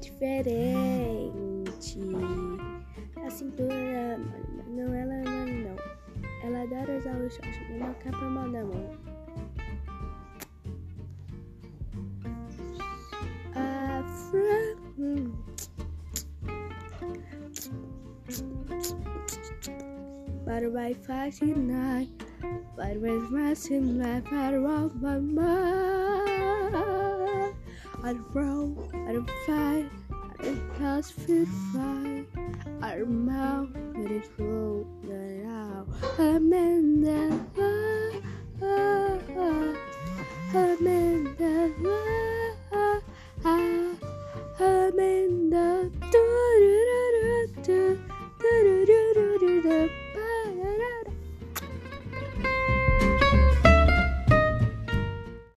diferente. A cintura, não, ela não. Ela adora usar o short, não quer pra mão da mão. A Fran. But vai fascinar, but vai fascinar para o mamãe. I don't roll, I don't fight, I don't pass fit fight. I mouth when but it's the out. I'm in the love, I'm in the love, I'm in the